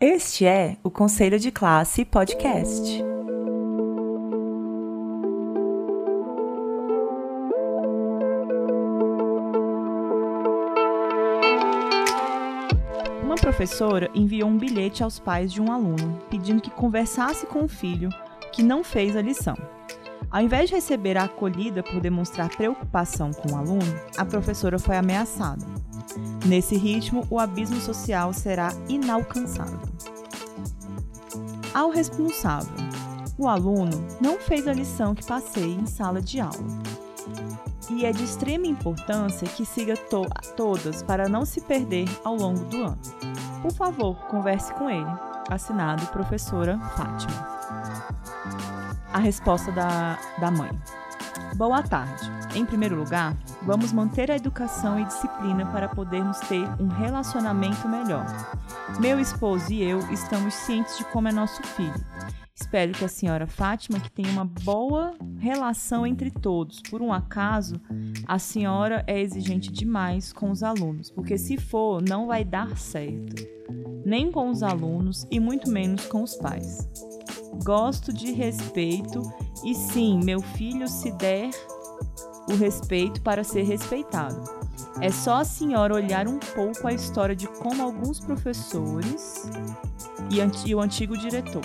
Este é o Conselho de Classe Podcast. Uma professora enviou um bilhete aos pais de um aluno pedindo que conversasse com o filho que não fez a lição. Ao invés de receber a acolhida por demonstrar preocupação com o aluno, a professora foi ameaçada. Nesse ritmo, o abismo social será inalcançável. Ao responsável, o aluno não fez a lição que passei em sala de aula. E é de extrema importância que siga to todas para não se perder ao longo do ano. Por favor, converse com ele. Assinado Professora Fátima. A resposta da, da mãe. Boa tarde. Em primeiro lugar, vamos manter a educação e disciplina para podermos ter um relacionamento melhor. Meu esposo e eu estamos cientes de como é nosso filho. Espero que a senhora Fátima que tenha uma boa relação entre todos. Por um acaso, a senhora é exigente demais com os alunos, porque se for, não vai dar certo. Nem com os alunos e muito menos com os pais. Gosto de respeito e sim, meu filho se der o respeito para ser respeitado. É só a senhora olhar um pouco a história de como alguns professores e, o antigo diretor.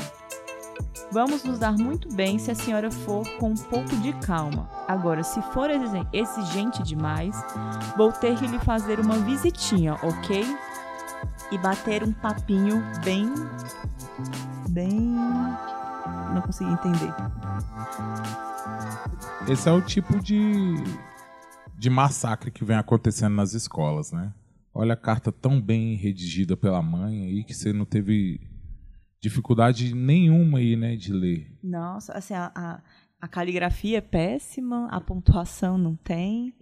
Vamos nos dar muito bem se a senhora for com um pouco de calma. Agora, se for exigente demais, vou ter que lhe fazer uma visitinha, ok? E bater um papinho bem. bem não consegui entender. Esse é o tipo de, de massacre que vem acontecendo nas escolas, né? Olha a carta tão bem redigida pela mãe aí que você não teve dificuldade nenhuma aí, né, de ler. Nossa, assim, a, a, a caligrafia é péssima, a pontuação não tem.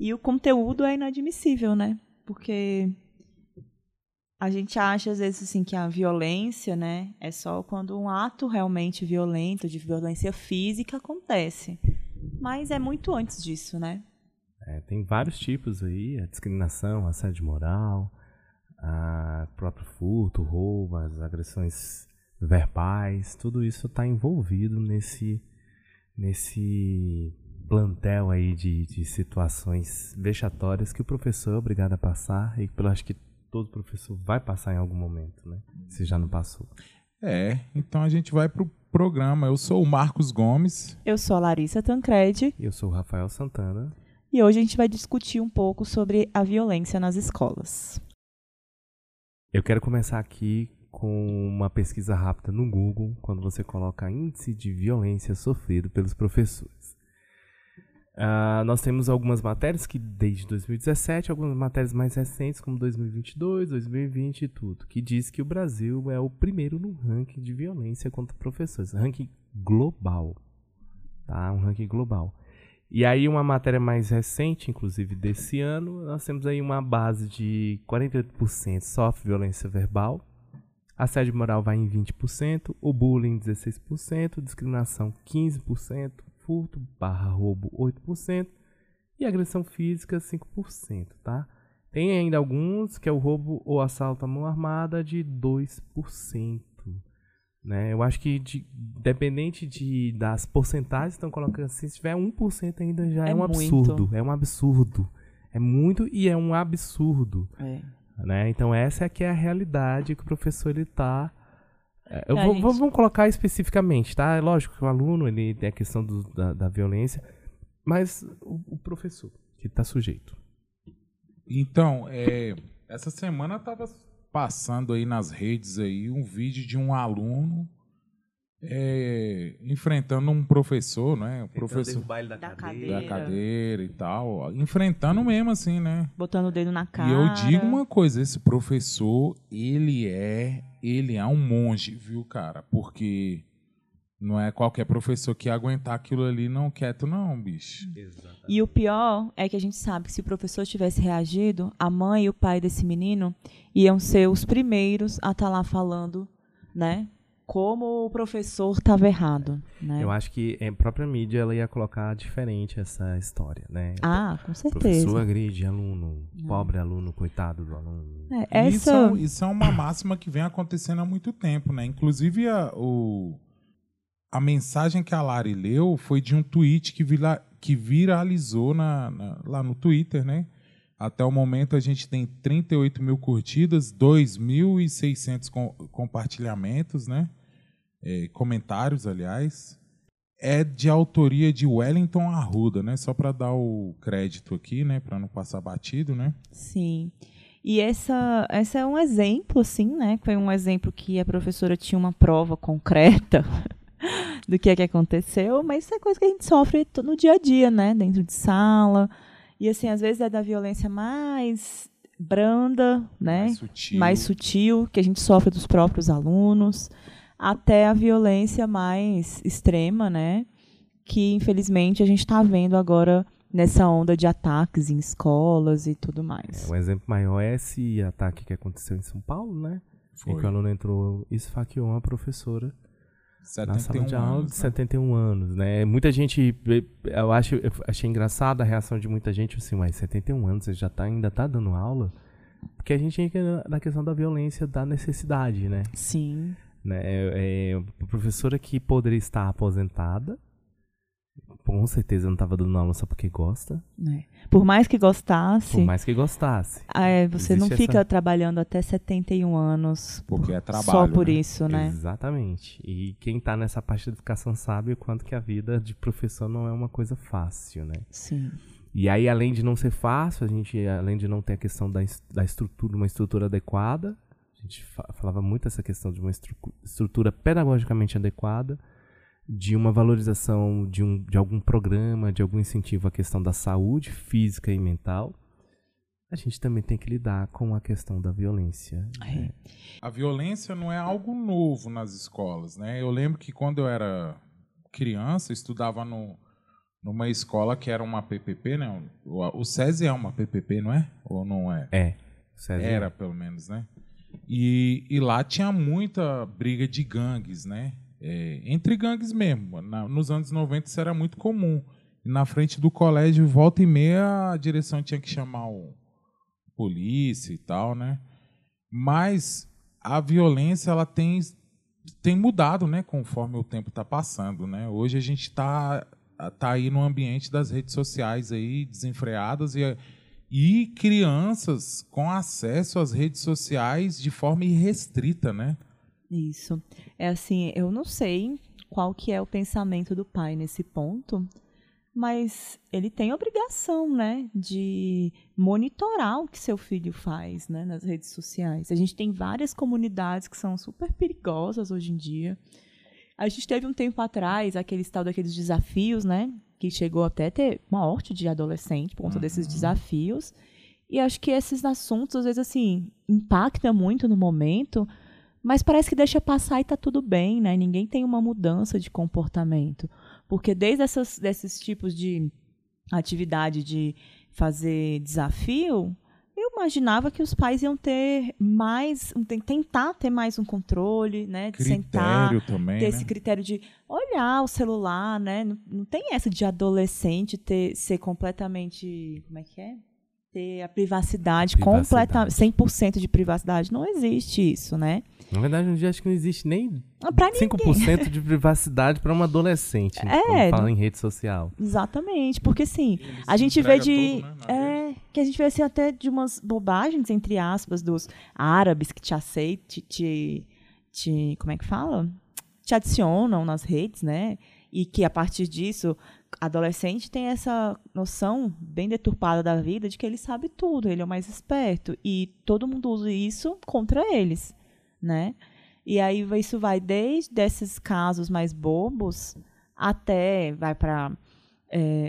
E o conteúdo é inadmissível, né? Porque a gente acha às vezes assim que a violência, né, é só quando um ato realmente violento, de violência física acontece. Mas é muito antes disso, né? É, tem vários tipos aí, a discriminação, assédio moral, a próprio furto, roubo, as agressões verbais, tudo isso está envolvido nesse nesse plantel aí de, de situações vexatórias que o professor é obrigado a passar e que eu acho que todo professor vai passar em algum momento, né? Se já não passou. É, então a gente vai pro programa. Eu sou o Marcos Gomes. Eu sou a Larissa Tancredi. E eu sou o Rafael Santana. E hoje a gente vai discutir um pouco sobre a violência nas escolas. Eu quero começar aqui com uma pesquisa rápida no Google, quando você coloca índice de violência sofrido pelos professores. Uh, nós temos algumas matérias que desde 2017, algumas matérias mais recentes, como 2022, 2020 e tudo, que diz que o Brasil é o primeiro no ranking de violência contra professores, ranking global, tá? Um ranking global. E aí uma matéria mais recente, inclusive desse ano, nós temos aí uma base de 48% sofre violência verbal, assédio moral vai em 20%, o bullying 16%, discriminação 15%, furto barra roubo 8% e agressão física 5%, tá? Tem ainda alguns que é o roubo ou assalto à mão armada de 2%. Né? Eu acho que de, dependente de, das porcentagens estão colocando assim, se tiver 1% ainda já é, é um absurdo. Muito. É um absurdo. É muito e é um absurdo. É. Né? Então essa é que é a realidade que o professor ele está é, eu vou, gente... Vamos colocar especificamente, tá? É lógico que o aluno ele tem a questão do, da, da, violência, mas o, o professor que está sujeito. Então, é, essa semana estava passando aí nas redes aí um vídeo de um aluno é, enfrentando um professor, né? O professor da, da, cadeira. da cadeira e tal, enfrentando mesmo assim, né? Botando o dedo na cara. E eu digo uma coisa, esse professor, ele é, ele é um monge, viu, cara? Porque não é qualquer professor que aguentar aquilo ali não quieto não, bicho. Exatamente. E o pior é que a gente sabe que se o professor tivesse reagido, a mãe e o pai desse menino iam ser os primeiros a estar tá lá falando, né? como o professor estava errado. Né? Eu acho que a própria mídia ela ia colocar diferente essa história, né? Ah, com certeza. Professor agride aluno, pobre aluno, coitado do aluno. É, Isso, essa... é, isso é uma máxima que vem acontecendo há muito tempo, né? Inclusive, a, o, a mensagem que a Lari leu foi de um tweet que, vira, que viralizou na, na, lá no Twitter, né? Até o momento a gente tem 38 mil curtidas, 2.600 com, compartilhamentos, né? É, comentários, aliás. É de autoria de Wellington Arruda, né? Só para dar o crédito aqui, né? Para não passar batido, né? Sim. E essa, essa é um exemplo, assim, né? Foi um exemplo que a professora tinha uma prova concreta do que é que aconteceu, mas isso é coisa que a gente sofre no dia a dia, né? Dentro de sala. E assim, às vezes é da violência mais branda, né? Mais sutil. mais sutil, que a gente sofre dos próprios alunos, até a violência mais extrema, né? Que infelizmente a gente está vendo agora nessa onda de ataques em escolas e tudo mais. É, um exemplo maior é esse ataque que aconteceu em São Paulo, né? Em que o Foi. aluno entrou e esfaqueou uma professora na sala 71 de aula anos, de né? 71 anos, né? Muita gente, eu acho, eu achei engraçada a reação de muita gente, assim, mas 71 anos, você já tá, ainda tá dando aula? Porque a gente entra na questão da violência, da necessidade, né? Sim. né? É, é uma professora que poderia estar aposentada, com certeza não estava dando aula só porque gosta, né? Por mais que gostasse, por mais que gostasse. é, você não fica essa- trabalhando até 71 anos Porque é trabalho. só por né? isso, né? Exatamente. E quem tá nessa parte da educação sabe o quanto que a vida de professor não é uma coisa fácil, né? Sim. E aí, além de não ser fácil, a gente, além de não ter a questão da, da estrutura, uma estrutura adequada, a gente fa- falava muito essa questão de uma estru- estrutura pedagogicamente adequada, de uma valorização de, um, de algum programa, de algum incentivo à questão da saúde física e mental. A gente também tem que lidar com a questão da violência. né? A violência não é algo novo nas escolas, né? Eu lembro que quando eu era criança, eu estudava no, numa escola que era uma PPP, né? O, o SESI é uma PPP, não é? Ou não é? É. César, Era, pelo menos, né? E, e lá tinha muita briga de gangues, né? É, entre gangues mesmo. Na- nos anos 90 isso era muito comum. E na frente do colégio, volta e meia, a direção tinha que chamar o polícia e tal, né? Mas a violência ela tem, tem mudado, né? Conforme o tempo está passando, né? Hoje a gente está tá aí no ambiente das redes sociais aí desenfreadas e e crianças com acesso às redes sociais de forma irrestrita, né? Isso. É assim, eu não sei qual que é o pensamento do pai nesse ponto, mas ele tem obrigação, né, de monitorar o que seu filho faz, né, nas redes sociais. A gente tem várias comunidades que são super perigosas hoje em dia. A gente teve um tempo atrás aqueles tal daqueles desafios, né, que chegou até a ter morte de adolescente por conta desses desafios. E acho que esses assuntos, às vezes, assim, impactam muito no momento, mas parece que deixa passar e tá tudo bem, né? Ninguém tem uma mudança de comportamento. Porque desde essas, desses tipos de atividade de fazer desafio, eu imaginava que os pais iam ter mais, tentar ter mais um controle, né? De sentar, Critério também, ter né? esse critério de olhar o celular, né? Não, não tem essa de adolescente ter ser completamente, como é que é? Ter a privacidade, Privacidade. completa 100% de privacidade. Não existe isso, né? Na verdade, hoje acho que não existe nem Ah, Pra ninguém. 5% de privacidade para uma adolescente. É. Quando fala em rede social. Exatamente, porque assim, Ele a gente vê de. todo, né, é, que a gente vê assim até de umas bobagens, entre aspas, dos árabes que te aceitam, te, te, te- Como é que fala? Te adicionam nas redes, né? E que a partir disso, adolescente tem essa noção bem deturpada da vida de que ele sabe tudo, ele é o mais esperto. E todo mundo usa isso contra eles, né? E aí isso vai desde esses casos mais bobos até vai para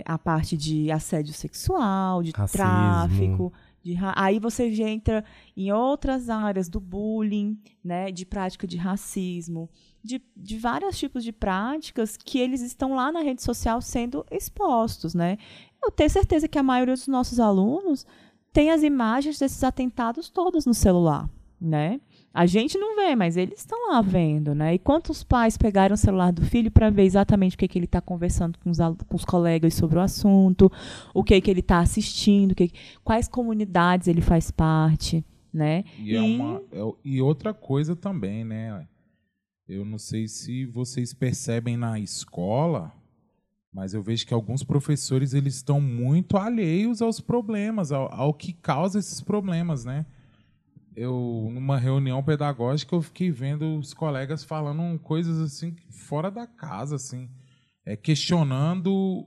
a parte de assédio sexual, de Racismo. tráfico, de ra- aí você já entra em outras áreas do bullying, né, de prática de racismo, de, de vários tipos de práticas que eles estão lá na rede social sendo expostos, né? Eu tenho certeza que a maioria dos nossos alunos tem as imagens desses atentados todos no celular, né? A gente não vê, mas eles estão lá vendo, né? E quantos pais pegaram o celular do filho para ver exatamente o que, que ele está conversando com os, com os, colegas sobre o assunto, o que, que ele está assistindo, que, quais comunidades ele faz parte, né? E, é e... É uma, é, e outra coisa também, né? Eu não sei se vocês percebem na escola, mas eu vejo que alguns professores eles estão muito alheios aos problemas, ao, ao que causa esses problemas, né? eu numa reunião pedagógica eu fiquei vendo os colegas falando coisas assim fora da casa assim é, questionando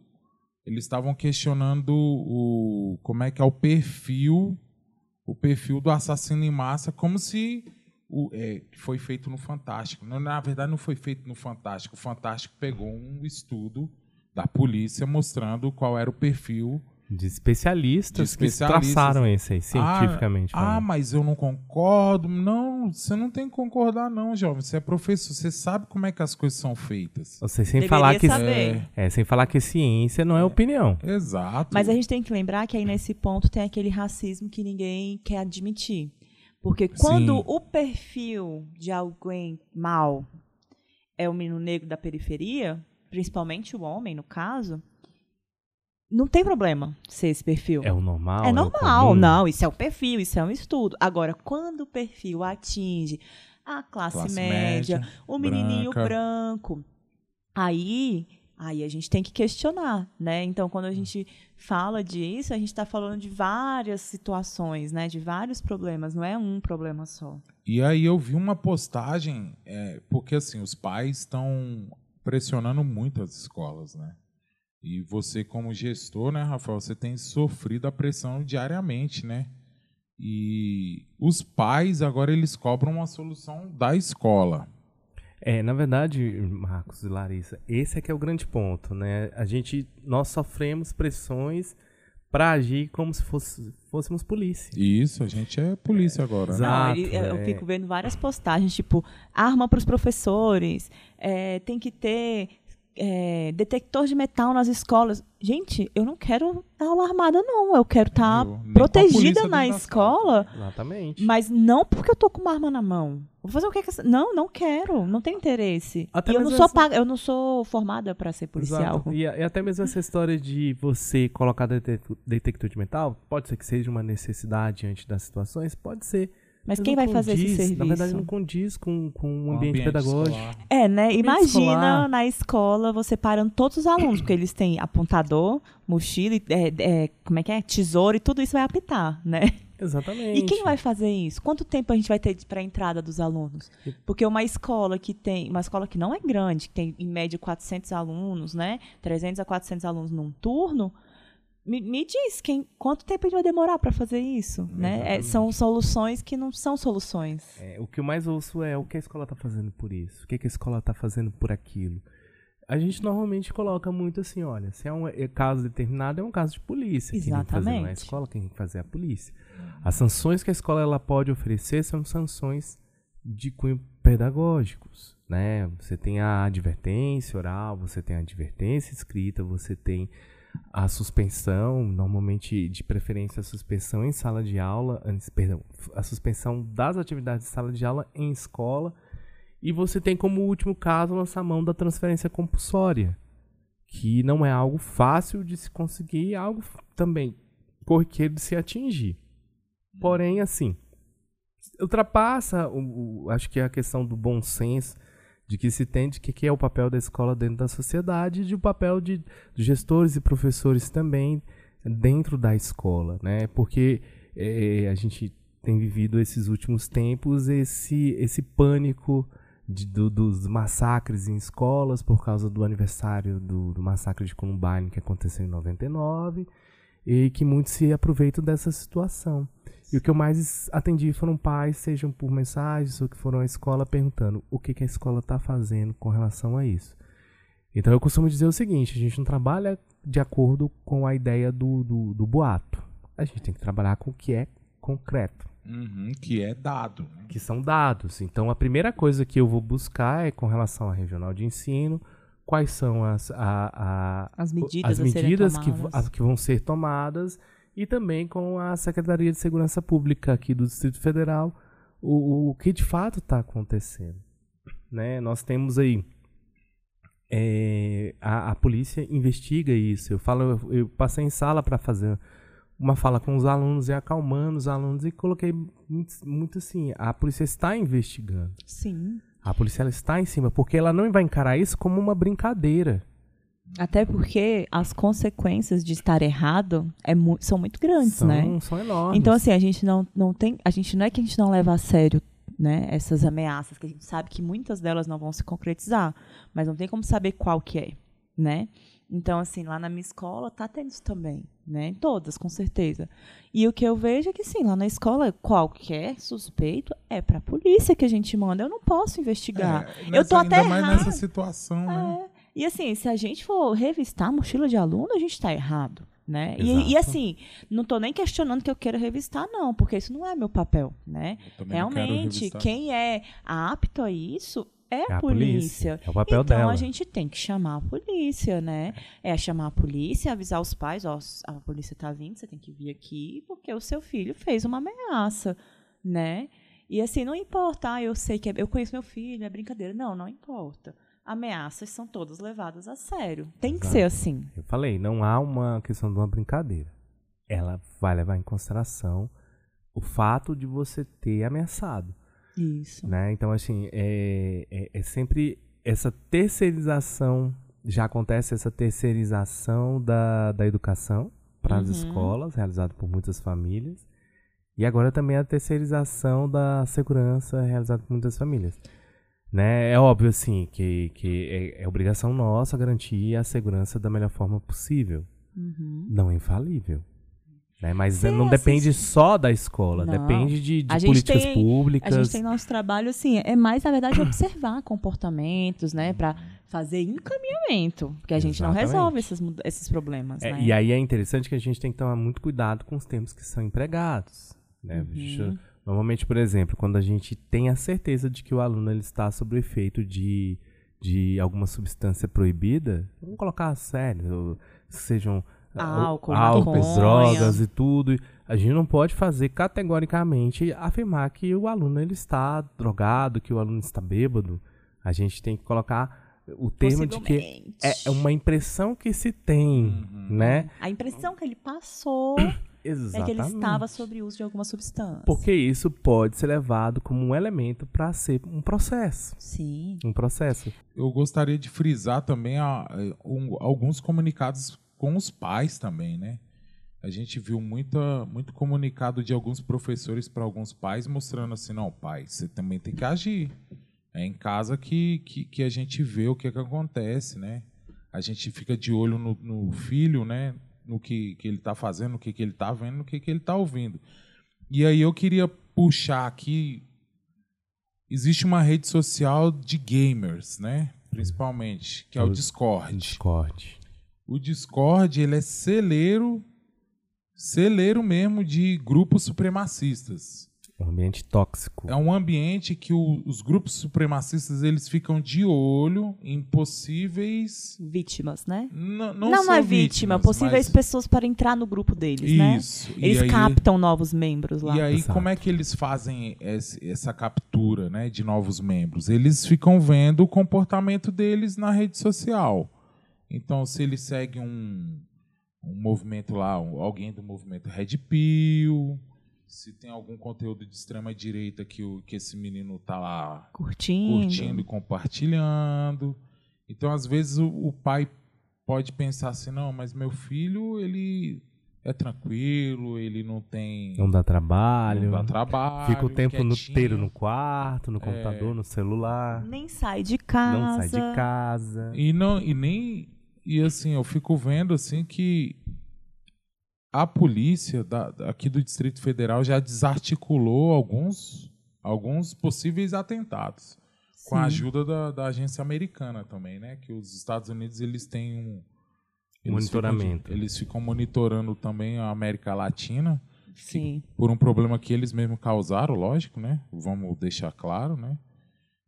eles estavam questionando o como é que é o perfil o perfil do assassino em massa como se o, é, foi feito no Fantástico na verdade não foi feito no Fantástico o Fantástico pegou um estudo da polícia mostrando qual era o perfil de especialistas, de especialistas. que traçaram isso aí, cientificamente. Ah, ah, mas eu não concordo. Não, você não tem que concordar, não, jovem. Você é professor, você sabe como é que as coisas são feitas. Você sem falar que é, é, sem falar que ciência não é, é opinião. Exato. Mas a gente tem que lembrar que aí nesse ponto tem aquele racismo que ninguém quer admitir. Porque quando Sim. o perfil de alguém mal é o menino negro da periferia, principalmente o homem, no caso, não tem problema ser esse perfil. É o normal? É, é normal, não. Isso é o perfil, isso é um estudo. Agora, quando o perfil atinge a classe, classe média, média, o menininho branca. branco, aí, aí a gente tem que questionar, né? Então, quando a gente fala disso, a gente está falando de várias situações, né? De vários problemas, não é um problema só. E aí eu vi uma postagem, é, porque assim, os pais estão pressionando muito as escolas, né? E você, como gestor, né, Rafael, você tem sofrido a pressão diariamente, né? E os pais agora eles cobram uma solução da escola. É, na verdade, Marcos e Larissa, esse é que é o grande ponto, né? A gente, nós sofremos pressões para agir como se fosse, fôssemos polícia. Isso, a gente é polícia agora. Né? Exato, Não, eu é. fico vendo várias postagens, tipo, arma para os professores, é, tem que ter é, detector de metal nas escolas. Gente, eu não quero aula armada, não. Eu quero estar tá protegida na escola. Exatamente. Mas não porque eu tô com uma arma na mão. Vou fazer o que? que não, não quero. Não tenho interesse. Até e eu não, sou essa... paga, eu não sou formada para ser policial. E, e, até mesmo essa história de você colocar detector de metal, pode ser que seja uma necessidade diante das situações, pode ser. Mas quem vai condiz, fazer esse serviço? Na verdade, não condiz com, com um ambiente, ambiente pedagógico. Escolar. É, né? Imagina escolar. na escola você parando todos os alunos, porque eles têm apontador, mochila, é, é, como é que é? Tesouro e tudo isso vai apitar, né? Exatamente. E quem vai fazer isso? Quanto tempo a gente vai ter para a entrada dos alunos? Porque uma escola que tem, uma escola que não é grande, que tem em média 400 alunos, né? 300 a 400 alunos num turno, me, me diz quem, quanto tempo vai demorar para fazer isso, né? É, são soluções que não são soluções. É, o que eu mais ouço é o que a escola está fazendo por isso, o que, a escola está fazendo por aquilo. A gente normalmente coloca muito assim, olha, se é um é caso determinado, é um caso de polícia. Exatamente. Quem tem que fazer não é a escola, quem tem que fazer é a polícia. As sanções que a escola ela pode oferecer são sanções de cunho pedagógicos, né? Você tem a advertência oral, você tem a advertência escrita, você tem a suspensão, normalmente de preferência a suspensão em sala de aula, perdão, a suspensão das atividades de sala de aula em escola, e você tem como último caso lançar mão da transferência compulsória, que não é algo fácil de se conseguir, é algo também corriqueiro de se atingir. Porém, assim, ultrapassa, o, o, acho que é a questão do bom senso, de que se entende que, que é o papel da escola dentro da sociedade e de o papel de, gestores e professores também dentro da escola, né? Porque é, a gente tem vivido esses últimos tempos esse, esse pânico de, do, dos massacres em escolas por causa do aniversário do, do massacre de Columbine que aconteceu em 99 e que muitos se aproveitam dessa situação. E o que eu mais atendi foram pais, sejam por mensagens ou que foram à escola perguntando o que, que a escola está fazendo com relação a isso. Então eu costumo dizer o seguinte: a gente não trabalha de acordo com a ideia do, do, do boato. A gente tem que trabalhar com o que é concreto. Uhum, que é dado. Né? Que são dados. Então a primeira coisa que eu vou buscar é com relação à regional de ensino, quais são as, a, a, as medidas, as medidas que, as, que vão ser tomadas e também com a Secretaria de Segurança Pública aqui do Distrito Federal, o, o que de fato está acontecendo. Né? Nós temos aí é, a, a, polícia investiga isso. Eu falo, eu, eu passei em sala para fazer uma fala com os alunos e acalmando os alunos e coloquei muito, muito assim, a polícia está investigando. Sim. A polícia ela está em cima, porque ela não vai encarar isso como uma brincadeira. Até porque as consequências de estar errado é mu são muito grandes, são, né? São enormes. Então, assim, a gente não, não tem. A gente não é que a gente não leva a sério né, essas ameaças, que a gente sabe que muitas delas não vão se concretizar, mas não tem como saber qual que é, né? Então, assim, lá na minha escola tá tendo isso também, né? Todas, com certeza. E o que eu vejo é que, sim, lá na escola, qualquer suspeito é para a polícia que a gente manda. Eu não posso investigar. É, nessa, eu tô até ainda mais nessa situação, né? é. né? E assim, se a gente for revistar a mochila de aluno, a gente está errado. Né? E, e, assim, não estou nem questionando que eu queira revistar, não, porque isso não é meu papel, né? Realmente, quem é apto a isso é a, é a polícia. polícia. É o papel então, dela. Então a gente tem que chamar a polícia, né? É chamar a polícia, avisar os pais, ó, a polícia está vindo, você tem que vir aqui, porque o seu filho fez uma ameaça, né? E assim, não importa, ah, eu sei que é, eu conheço meu filho, é brincadeira. Não, não importa ameaças são todas levadas a sério. Tem que ser assim. Eu falei, não há uma questão de uma brincadeira. Ela vai levar em consideração o fato de você ter ameaçado. Isso. Né? Então, assim, é, é, é sempre essa terceirização, já acontece essa terceirização da, da educação para as uhum. escolas, realizada por muitas famílias. E agora também a terceirização da segurança, realizada por muitas famílias. Né? É óbvio, assim, que, que é, é obrigação nossa garantir a segurança da melhor forma possível. Uhum. Não é infalível. Né? Mas Sim, não depende só da escola, não. depende de, de políticas tem, públicas. A gente tem nosso trabalho, assim, é mais, na verdade, observar comportamentos, né? Para fazer encaminhamento, porque a gente Exatamente. não resolve esses, esses problemas. É, né? E aí é interessante que a gente tem que tomar muito cuidado com os termos que são empregados. Né? Uhum. Normalmente, por exemplo, quando a gente tem a certeza de que o aluno ele está sob efeito de, de alguma substância proibida, vamos colocar sério, sejam ah, álcool, álcool drogas e tudo. A gente não pode fazer categoricamente afirmar que o aluno ele está drogado, que o aluno está bêbado. A gente tem que colocar o termo de que é uma impressão que se tem, uhum. né? A impressão que ele passou Exatamente. É que ele estava sobre o uso de alguma substância. Porque isso pode ser levado como um elemento para ser um processo. Sim. Um processo. Eu gostaria de frisar também a, um, alguns comunicados com os pais também, né? A gente viu muita, muito comunicado de alguns professores para alguns pais mostrando assim, não, pai, você também tem que agir. É em casa que, que, que a gente vê o que, é que acontece, né? A gente fica de olho no, no filho, né? No que, que ele está fazendo, no que, que ele está vendo, no que, que ele está ouvindo. E aí eu queria puxar aqui. Existe uma rede social de gamers, né? Principalmente, que é o Discord. Discord. O Discord, ele é celeiro, celeiro mesmo de grupos supremacistas. Um ambiente tóxico. É um ambiente que o, os grupos supremacistas eles ficam de olho em possíveis vítimas, né? Não, não, não, é vítima, vítimas, possíveis mas... pessoas para entrar no grupo deles, né? Isso. né? Eles aí, captam novos membros lá. E aí Exato. como é que eles fazem esse, essa captura, né, de novos membros? Eles ficam vendo o comportamento deles na rede social. Então, se eles seguem um, um movimento lá, um, alguém do movimento Red Pill, se tem algum conteúdo de extrema direita que, o, que esse menino tá lá curtindo. curtindo e compartilhando. Então, às vezes, o, o, pai pode pensar assim, não, mas meu filho, ele é tranquilo, ele não tem... Não dá trabalho. Não dá trabalho. Fica o tempo inteiro no quarto, no computador, é, no celular. Nem sai de casa. Não sai de casa. E, não, e nem... E assim, eu fico vendo assim que a polícia da, aqui do Distrito Federal já desarticulou alguns, alguns possíveis atentados. Sim. Com a ajuda da, da, agência americana também, né? Que os Estados Unidos eles têm um eles monitoramento. Ficam, eles ficam monitorando também a América Latina. Sim. por um problema que eles mesmos causaram, lógico, né? Vamos deixar claro, né?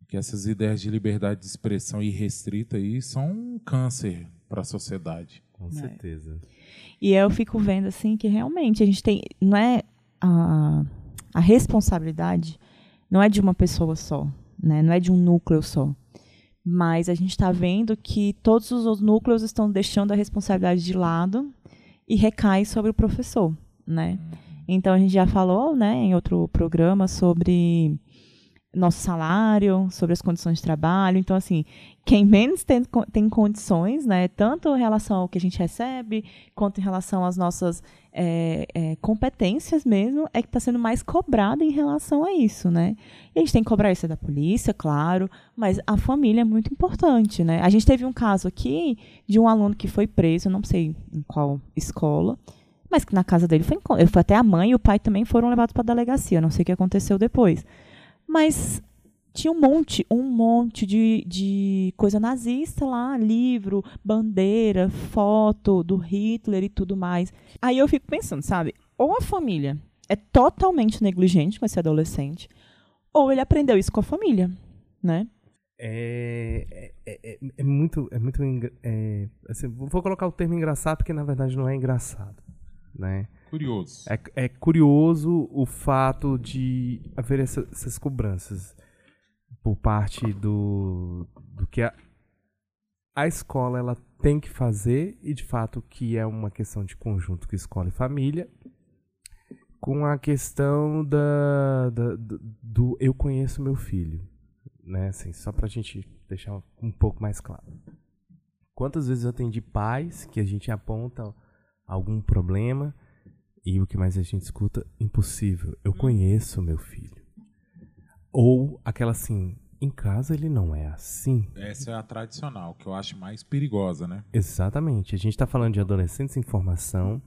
Que essas ideias de liberdade de expressão irrestrita aí são um câncer para a sociedade. Com certeza. É. E eu fico vendo assim que realmente a gente tem, não é a, a responsabilidade não é de uma pessoa só, né? Não é de um núcleo só. Mas a gente está vendo que todos os núcleos estão deixando a responsabilidade de lado e recai sobre o professor, né? Então a gente já falou, né, em outro programa sobre nosso salário, sobre as condições de trabalho. Então, assim, quem menos tem, tem condições, né, tanto em relação ao que a gente recebe, quanto em relação às nossas é, é, competências mesmo, é que está sendo mais cobrado em relação a isso, né? E a gente tem que cobrar isso da polícia, claro, mas a família é muito importante, né? A gente teve um caso aqui de um aluno que foi preso, não sei em qual escola, mas que na casa dele foi, foi até a mãe e o pai também foram levados para a delegacia, não sei o que aconteceu depois. Mas tinha um monte, um monte de, de coisa nazista lá, livro, bandeira, foto do Hitler e tudo mais. Aí eu fico pensando, sabe? Ou a família é totalmente negligente com esse adolescente, ou ele aprendeu isso com a família, né? É, é, é, é muito, é muito, é, assim, vou colocar o termo engraçado porque na verdade não é engraçado, né? Curioso. É, é curioso o fato de haver essa, essas cobranças por parte do, do que a, a escola ela tem que fazer e de fato que é uma questão de conjunto com escola e família com a questão da, da do, do, eu conheço meu filho né assim só para a gente deixar um pouco mais claro quantas vezes eu atendi pais que a gente aponta algum problema e o que mais a gente escuta? Impossível. Eu conheço meu filho. Ou aquela assim, em casa ele não é assim. Essa é a tradicional, que eu acho mais perigosa, né? Exatamente. A gente está falando de adolescentes em formação,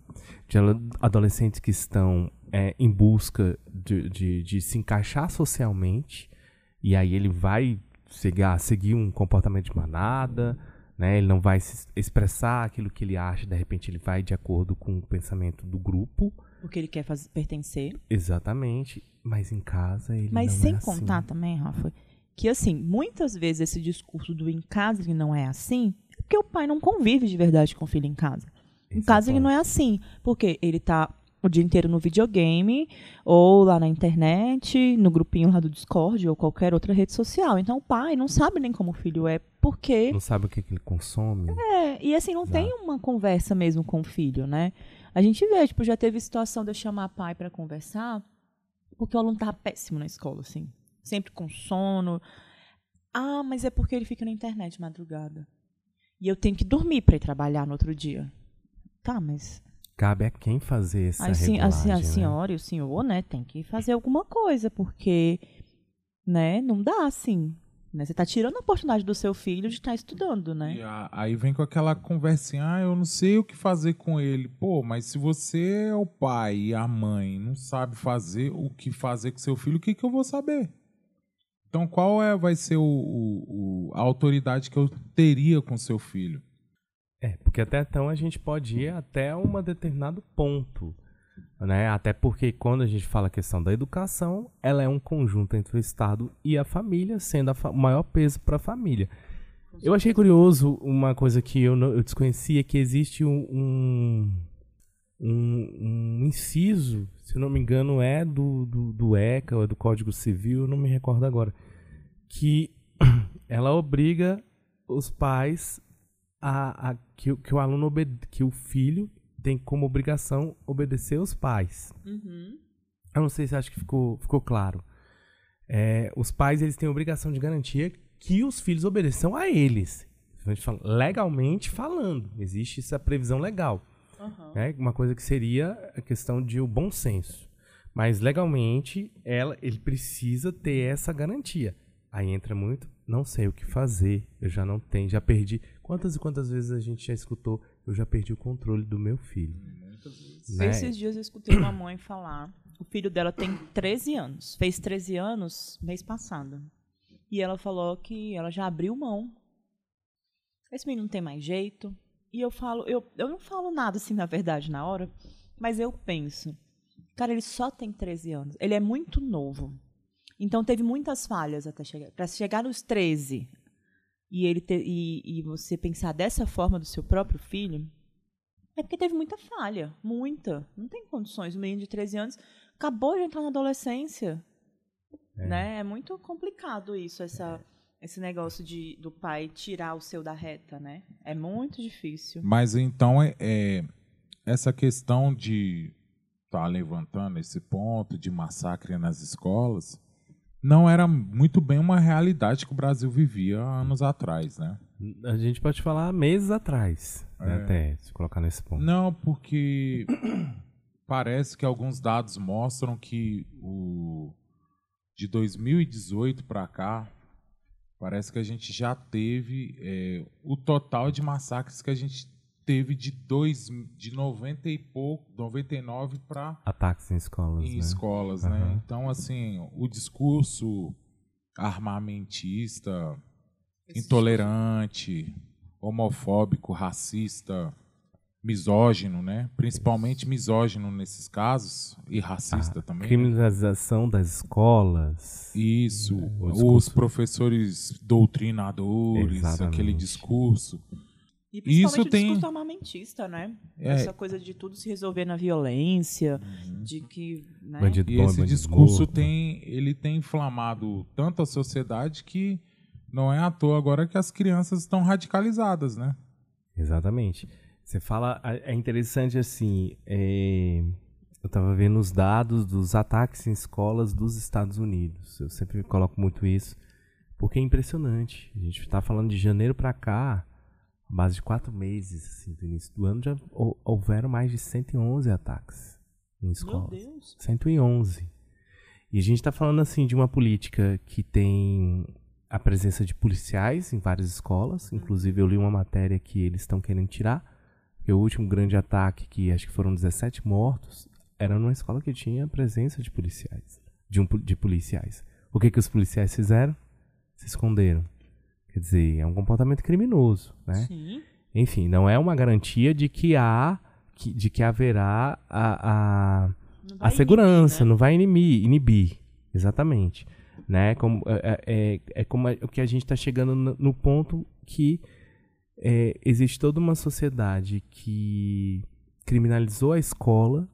de adolescentes que estão é, em busca de, de, de, se encaixar socialmente, e aí ele vai seguir, seguir um comportamento de manada, né? Ele não vai expressar aquilo que ele acha, de repente ele vai de acordo com o pensamento do grupo. Porque ele quer fazer, pertencer. Exatamente. Mas em casa ele Mas não sem é assim. contar também, Rafa, que assim, muitas vezes esse discurso do em casa ele não é assim, é porque o pai não convive de verdade com o filho em casa. Em casa é o ele não é assim, porque ele tá o dia inteiro no videogame, ou lá na internet, no grupinho lá do Discord, ou qualquer outra rede social. Então o pai não sabe nem como o filho é, porque. Não sabe o que, que ele consome. É, e assim, não Exato. tem uma conversa mesmo com o filho, né? A gente vê, tipo, já teve situação de eu chamar pai para conversar, porque o aluno tava péssimo na escola, assim. Sempre com sono. Ah, mas é porque ele fica na internet de madrugada. E eu tenho que dormir para ir trabalhar no outro dia. Tá, mas Cabe a quem fazer essa assim, assim, a regulagem, né? senhora e o senhor, né, tem que fazer alguma coisa, porque, né, não dá assim. Né? Você tá tirando a oportunidade do seu filho de estar estudando, E né? a- aí vem com aquela conversinha, ah, eu não sei o que fazer com ele. Pô, mas se você é o pai e a mãe não sabe fazer o que fazer com seu filho, o que, que eu vou saber? Então qual é, vai ser o, o- o- a autoridade que eu teria com seu filho? É, porque até então a gente pode ir até um determinado ponto. Né? Até porque quando a gente fala a questão da educação, ela é um conjunto entre o Estado e a família, sendo o maior peso para a família. Eu achei curioso uma coisa que eu, não- eu desconhecia, que existe um, um, um- inciso, se não me engano, é do, do, do ECA ou é do Código Civil, não me recordo agora, que ela obriga os pais a, a- que, o- que o aluno obede, que o filho tem como obrigação obedecer os pais. Uhum. Eu não sei se acho que ficou, ficou claro. É, os pais eles têm a obrigação de garantir que os filhos obedeçam a eles. A gente fala, legalmente falando, existe essa previsão legal. né? Uma coisa que seria a questão de o bom senso. Mas legalmente ela, ele precisa ter essa garantia. Aí entra muito, não sei o que fazer, eu já não tenho, já perdi. Quantas e quantas vezes a gente já escutou, eu já perdi o controle do meu filho. Né? Esses dias eu escutei uma mãe falar. O filho dela tem 13 anos. Fez 13 anos mês passado. E ela falou que ela já abriu mão. Esse menino não tem mais jeito. E eu falo, eu, eu não falo nada assim, na verdade, na hora, mas eu penso. Cara, ele só tem 13 anos. Ele é muito novo. Então teve muitas falhas até chegar. Para chegar nos 13 e ele e, e você pensar dessa forma do seu próprio filho, é porque teve muita falha. Muita. Não tem condições. Um menino de 13 anos acabou de entrar na adolescência. É. Né? é muito complicado isso, essa, esse negócio de, do pai tirar o seu da reta, né? É muito difícil. Mas então, é, é essa questão de estar tá levantando esse ponto de massacre nas escolas não era muito bem uma realidade que o Brasil vivia anos atrás, né? A gente pode falar meses atrás, né, é. né, até se colocar nesse ponto. Não, porque parece que alguns dados mostram que o de 2018 para cá, parece que a gente já teve é, o total de massacres que a gente teve de dois de 90 e pouco, 99 para ataques em escolas, em né? escolas, uhum. né? Então assim, o discurso armamentista, Esse intolerante, homofóbico, racista, misógino, né? Principalmente misógino nesses casos e racista a também. Né? Criminalização né? das escolas. Isso, né? os professores doutrinadores, Exatamente. aquele discurso. E principalmente Isso o tem... discurso armamentista, né? É. Essa coisa de tudo se resolver na violência, uhum. de que... Né? Bandido e bom, esse discurso morto. tem, ele tem inflamado tanto a sociedade que não é à toa agora que as crianças estão radicalizadas, né? Exatamente. Você fala, é interessante assim, é, eu estava vendo os dados dos ataques em escolas dos Estados Unidos. Eu sempre coloco muito isso, porque é impressionante. A gente está falando de janeiro para cá, a base de quatro meses, assim, do início do ano, já houveram mais de 111 ataques em escolas. Meu Deus! 111. E a gente está falando assim de uma política que tem a presença de policiais em várias escolas. Inclusive, eu li uma matéria que eles estão querendo tirar porque o último grande ataque, que acho que foram 17 mortos, era numa escola que tinha presença de policiais. De, um, de policiais. O que, que os policiais fizeram? Se esconderam. Quer dizer, é um comportamento criminoso, né? Sim. Enfim, não é uma garantia de que há, de que haverá a, a, a segurança, inibir, né? não vai inibir, inibir. Exatamente. Né? Como, é, é, é como o que a gente está chegando no, no ponto que é, existe toda uma sociedade que criminalizou a escola,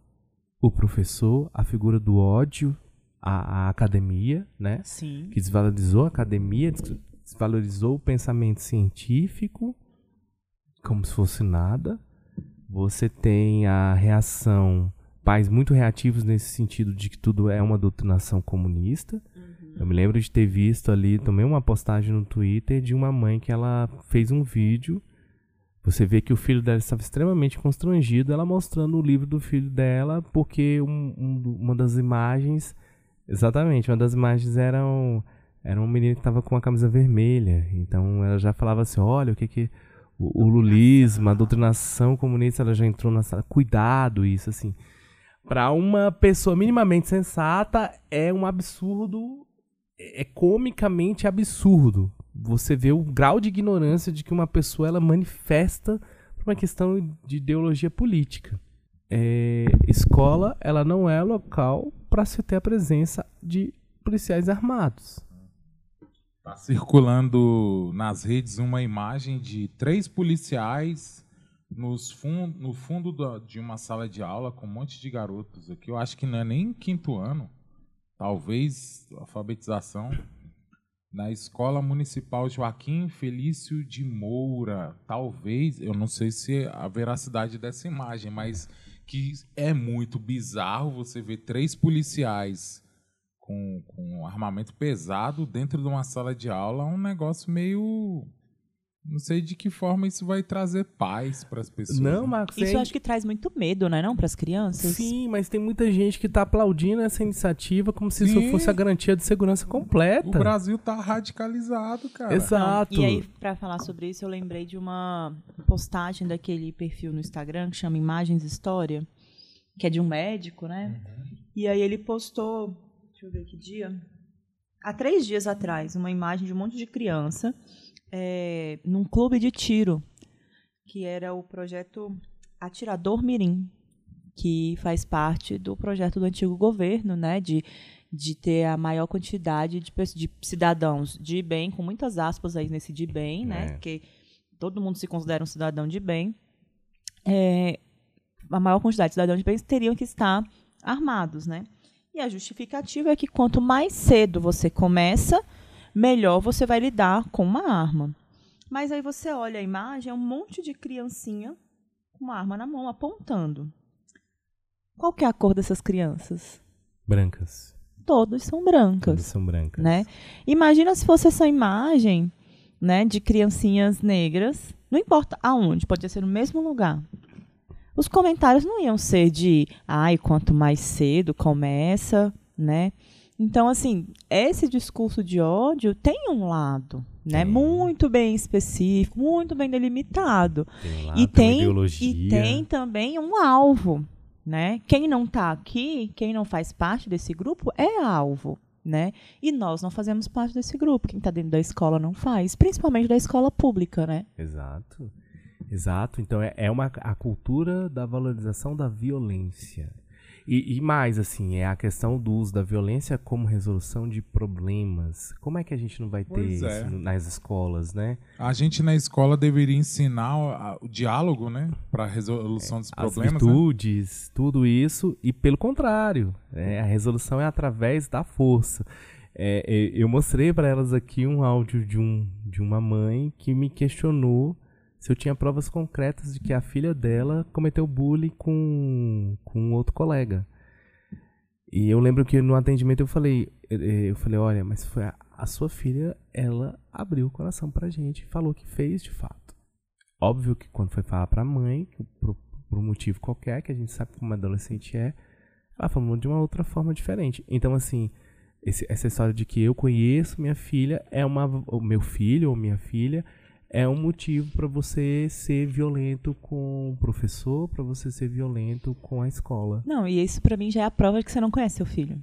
o professor, a figura do ódio, a, a academia, né? Sim. Que desvalorizou a academia, desvalorizou o pensamento científico, como se fosse nada. Você tem a reação, pais muito reativos nesse sentido de que tudo é uma doutrinação comunista. Eu me lembro de ter visto ali, também uma postagem no Twitter de uma mãe que ela fez um vídeo. Você vê que o filho dela estava extremamente constrangido, ela mostrando o livro do filho dela, porque um, um, uma das imagens, exatamente, uma das imagens era um, era um menino que estava com a camisa vermelha. Então ela já falava assim: olha, o que que. O, o lulismo, a doutrinação comunista, ela já entrou na sala. Cuidado, isso, assim. Para uma pessoa minimamente sensata, é um absurdo é, é comicamente absurdo. Você vê o grau de ignorância de que uma pessoa ela manifesta por uma questão de ideologia política. É, escola ela não é local para se ter a presença de policiais armados. Está circulando nas redes uma imagem de três policiais nos fun no fundo da, de uma sala de aula com um monte de garotos aqui. Eu acho que não é nem quinto ano talvez alfabetização na Escola Municipal Joaquim Felício de Moura, talvez, eu não sei se é a veracidade dessa imagem, mas que é muito bizarro você ver três policiais com, com armamento pesado dentro de uma sala de aula, um negócio meio não sei de que forma isso vai trazer paz para as pessoas. Não, né? Marcos. Isso é... eu acho que traz muito medo, não é não, para as crianças? Sim, mas tem muita gente que está aplaudindo essa iniciativa como se isso fosse a garantia de segurança completa. O Brasil tá radicalizado, cara. Exato. Não, e aí, para falar sobre isso, eu lembrei de uma postagem daquele perfil no Instagram que chama Imagens História, que é de um médico, né? Uhum. E aí ele postou, deixa eu ver que dia, há três dias atrás, uma imagem de um monte de criança é, num clube de tiro, que era o projeto Atirador Mirim, que faz parte do projeto do antigo governo, né, de, de ter a maior quantidade de, de cidadãos de bem, com muitas aspas aí nesse de bem, né, é. porque todo mundo se considera um cidadão de bem. É, a maior quantidade de cidadãos de bem teriam que estar armados, né? E a justificativa é que quanto mais cedo você começa, melhor você vai lidar com uma arma. Mas aí você olha a imagem, é um monte de criancinha com uma arma na mão apontando. Qual que é a cor dessas crianças? Brancas. Todas são brancas. Todas são brancas. Né? Imagina se fosse essa imagem né, de criancinhas negras, não importa aonde, pode ser no mesmo lugar. Os comentários não iam ser de, ai, quanto mais cedo começa, né? Então, assim, esse discurso de ódio tem um lado, né? Muito bem específico, muito bem delimitado. Tem lá, e, tem, ideologia. e tem também um alvo, né? Quem não está aqui, quem não faz parte desse grupo é alvo, né? E nós não fazemos parte desse grupo. Quem está dentro da escola não faz, principalmente da escola pública, né? Exato. Exato. Então é, é uma, a cultura da valorização da violência. E, e, mais, assim, é a questão do uso da violência como resolução de problemas. Como é que a gente não vai ter é. isso nas escolas, né? A gente na escola deveria ensinar o, diálogo, né? Para resolução dos É, As problemas. né? virtudes, tudo isso, e pelo contrário, é, a resolução é através da força. É, é, eu mostrei para elas aqui um áudio de, um, de uma mãe que me questionou se eu tinha provas concretas de que a filha dela cometeu bullying com, com outro colega. E eu lembro que no atendimento eu falei, eh, eh, eu falei, olha, mas foi a, a sua filha, ela abriu o coração pra gente falou que fez de fato. Óbvio que quando foi falar pra mãe, por, por um motivo qualquer, que a gente sabe como adolescente é, ela falou de uma outra forma diferente. Então, assim, esse- essa história de que eu conheço minha filha é uma. Meu filho ou minha filha é um motivo pra você ser violento com o professor, pra você ser violento com a escola. Não, e isso pra mim já é a prova de que você não conhece seu filho.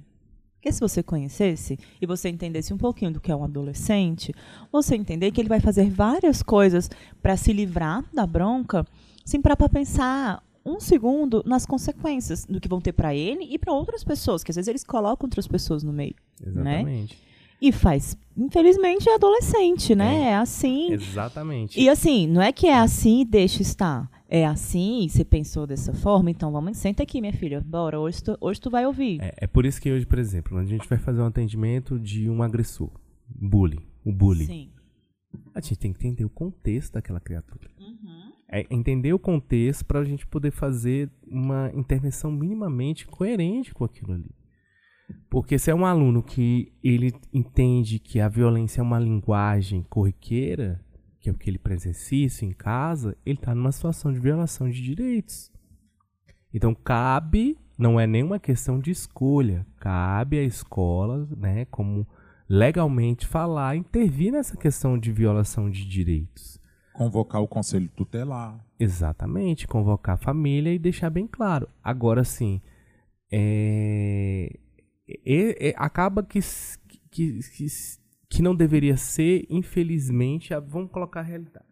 Porque se você conhecesse e você entendesse um pouquinho do que é um adolescente, você entender que ele vai fazer várias coisas para se livrar da bronca, sem parar para pensar um segundo nas consequências do que vão ter para ele e para outras pessoas, que às vezes eles colocam outras pessoas no meio. Exatamente. E faz, infelizmente, é adolescente, né? É, assim. Exatamente. E assim, não é que é assim e deixa estar. É assim, você pensou dessa forma, então vamos, senta aqui, minha filha. Bora, hoje tu, hoje tu vai ouvir. É, é por isso que hoje, por exemplo, quando a gente vai fazer um atendimento de um agressor, bullying, o bullying, Sim. a gente tem que entender o contexto daquela criatura. Uhum. É entender o contexto para a gente poder fazer uma intervenção minimamente coerente com aquilo ali. Porque se é um aluno que ele entende que a violência é uma linguagem corriqueira, que é o que ele presencia isso em casa, ele está numa situação de violação de direitos. Então cabe, não é nenhuma questão de escolha, cabe à escola, né, como legalmente falar, intervir nessa questão de violação de direitos. Convocar o conselho tutelar. Exatamente, convocar a família e deixar bem claro. Agora sim, é, é- é- acaba que, que, que, que não deveria ser, infelizmente, a- vamos colocar a realidade.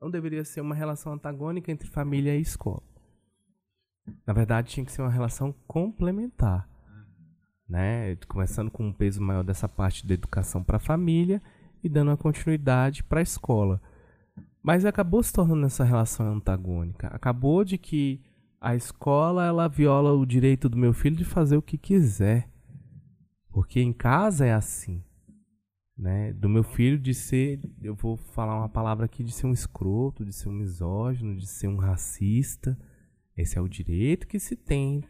Não deveria ser uma relação antagônica entre família e escola. Na verdade, tinha que ser uma relação complementar. Né? Começando com um peso maior dessa parte da educação para a família e dando uma continuidade para a escola. Mas acabou se tornando essa relação antagônica. Acabou de que a escola ela viola o direito do meu filho de fazer o que quiser. Porque em casa é assim. Né? Do meu filho de ser, eu vou falar uma palavra aqui, de ser um escroto, de ser um misógino, de ser um racista. Esse é o direito que se tem.